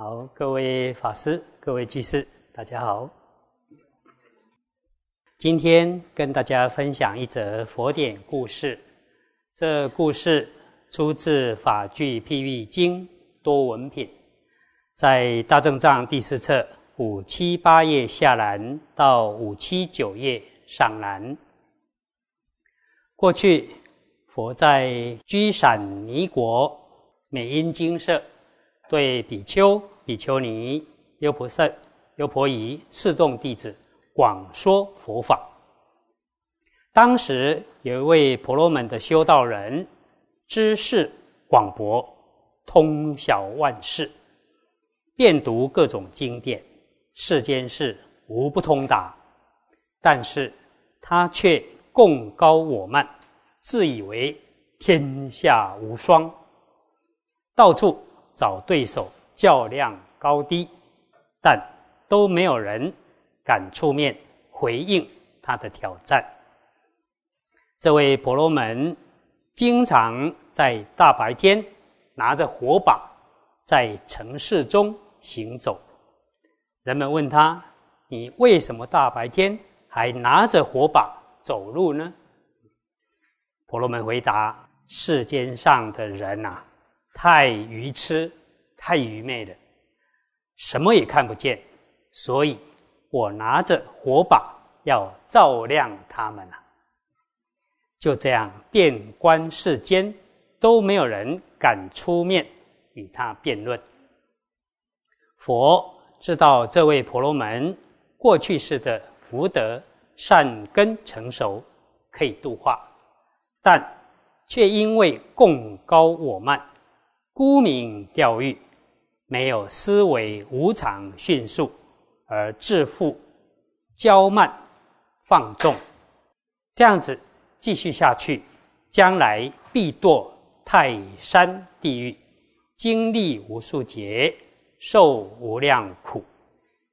好，各位法师、各位居士，大家好。今天跟大家分享一则佛典故事。这故事出自《法句譬喻经》多闻品，在大正藏第四册五七八页下栏到五七九页上栏。过去佛在居闪尼国美音精舍。对比丘、比丘尼、优婆塞、优婆夷四众弟子广说佛法。当时有一位婆罗门的修道人，知识广博，通晓万事，遍读各种经典，世间事无不通达。但是他却贡高我慢，自以为天下无双，到处。找对手较量高低，但都没有人敢出面回应他的挑战。这位婆罗门经常在大白天拿着火把在城市中行走。人们问他：“你为什么大白天还拿着火把走路呢？”婆罗门回答：“世间上的人呐。”太愚痴，太愚昧了，什么也看不见，所以我拿着火把要照亮他们啊！就这样，遍观世间，都没有人敢出面与他辩论。佛知道这位婆罗门过去世的福德善根成熟，可以度化，但却因为共高我慢。沽名钓誉，没有思维无常迅速而致富骄慢放纵，这样子继续下去，将来必堕泰山地狱，经历无数劫，受无量苦，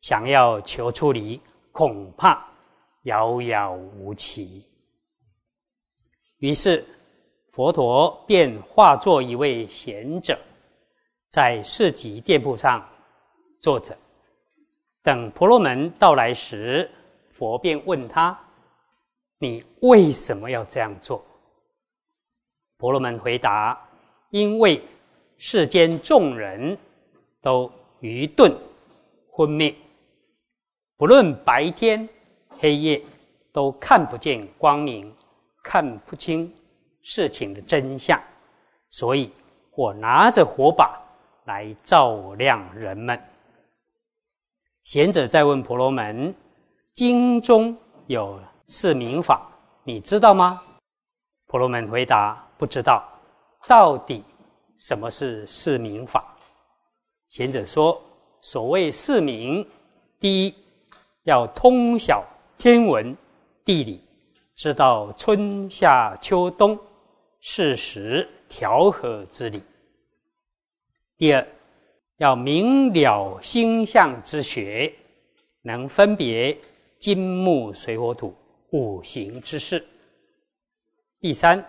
想要求出离，恐怕遥遥无期。于是。佛陀便化作一位贤者，在市集店铺上坐着，等婆罗门到来时，佛便问他：“你为什么要这样做？”婆罗门回答：“因为世间众人都愚钝昏昧，不论白天黑夜，都看不见光明，看不清。”事情的真相，所以我拿着火把来照亮人们。贤者在问婆罗门：“经中有四明法，你知道吗？”婆罗门回答：“不知道。”到底什么是四明法？贤者说：“所谓四明，第一要通晓天文地理，知道春夏秋冬。”事实调和之理。第二，要明了星象之学，能分别金木水火土五行之事。第三，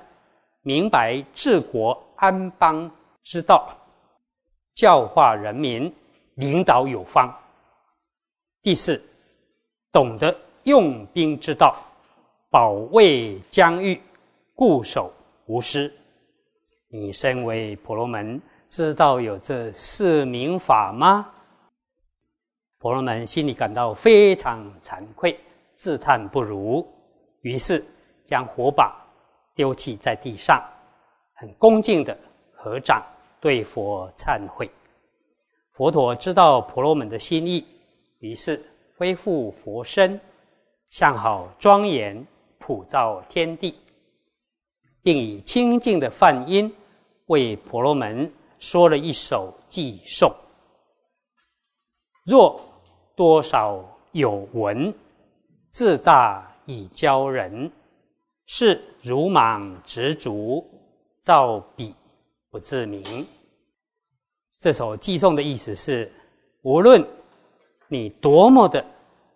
明白治国安邦之道，教化人民，领导有方。第四，懂得用兵之道，保卫疆域，固守。无师，你身为婆罗门，知道有这四明法吗？婆罗门心里感到非常惭愧，自叹不如，于是将火把丢弃在地上，很恭敬的合掌对佛忏悔。佛陀知道婆罗门的心意，于是恢复佛身，相好庄严，普照天地。并以清净的梵音为婆罗门说了一首偈颂：若多少有闻，自大以教人，是如莽执着，造彼不自明。这首偈颂的意思是：无论你多么的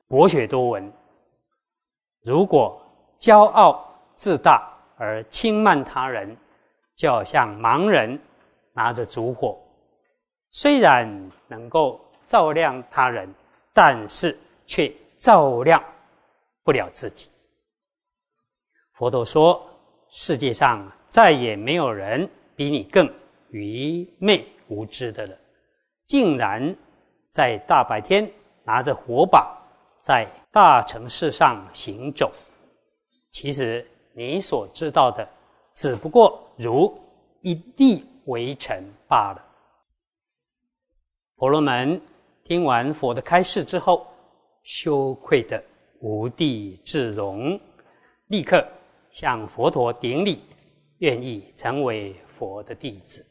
博学多闻，如果骄傲自大，而轻慢他人，就好像盲人拿着烛火，虽然能够照亮他人，但是却照亮不了自己。佛陀说：“世界上再也没有人比你更愚昧无知的了，竟然在大白天拿着火把在大城市上行走。其实你所知道的，只不过如一地微尘罢了。”婆罗门听完佛的开示之后，羞愧的无地自容，立刻向佛陀顶礼，愿意成为佛的弟子。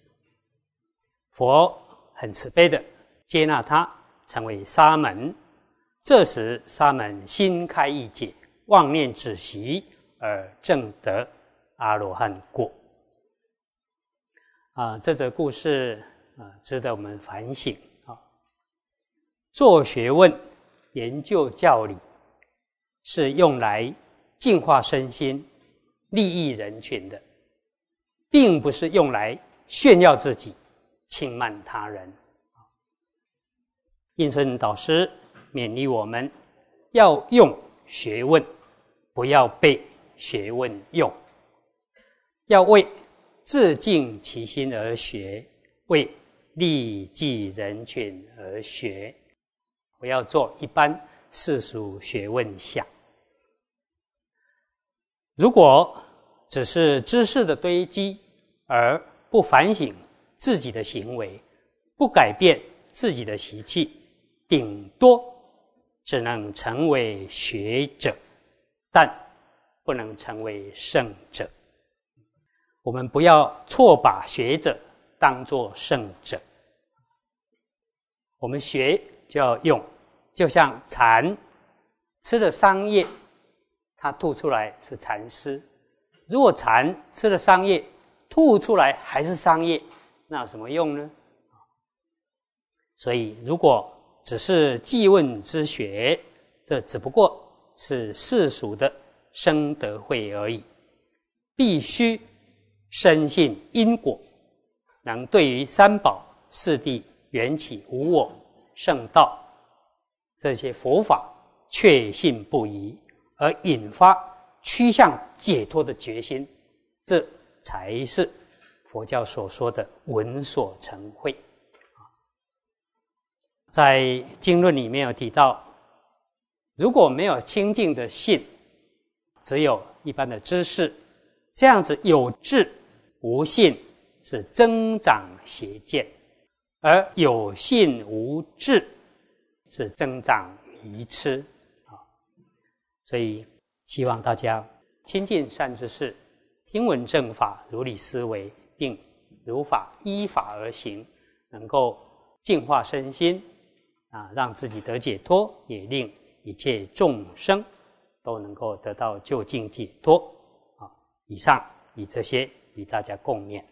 佛很慈悲的接纳他，成为沙门。这时，沙门心开意解，妄念止息，而证得阿罗汉果。啊，这则故事啊，值得我们反省啊。做学问、研究教理，是用来净化身心、利益人群的，并不是用来炫耀自己、轻慢他人。应春导师勉励我们，要用学问，不要被学问用；要为自净其心而学，为利济人群而学。不要做一般世俗学问想。如果只是知识的堆积，而不反省自己的行为，不改变自己的习气，顶多只能成为学者，但不能成为圣者。我们不要错把学者当作圣者。我们学。就要用，就像蚕吃了桑叶，它吐出来是蚕丝；如果蚕吃了桑叶，吐出来还是桑叶，那有什么用呢？所以，如果只是记问之学，这只不过是世俗的生得慧而已。必须深信因果，能对于三宝、四谛、缘起、无我。圣道这些佛法确信不疑，而引发趋向解脱的决心，这才是佛教所说的闻所成慧。在经论里面有提到，如果没有清净的信，只有一般的知识，这样子有智无信是增长邪见。而有信无智，是增长愚痴啊！所以希望大家亲近善知识，听闻正法，如理思维，并如法依法而行，能够净化身心啊，让自己得解脱，也令一切众生都能够得到就近解脱啊！以上以这些与大家共勉。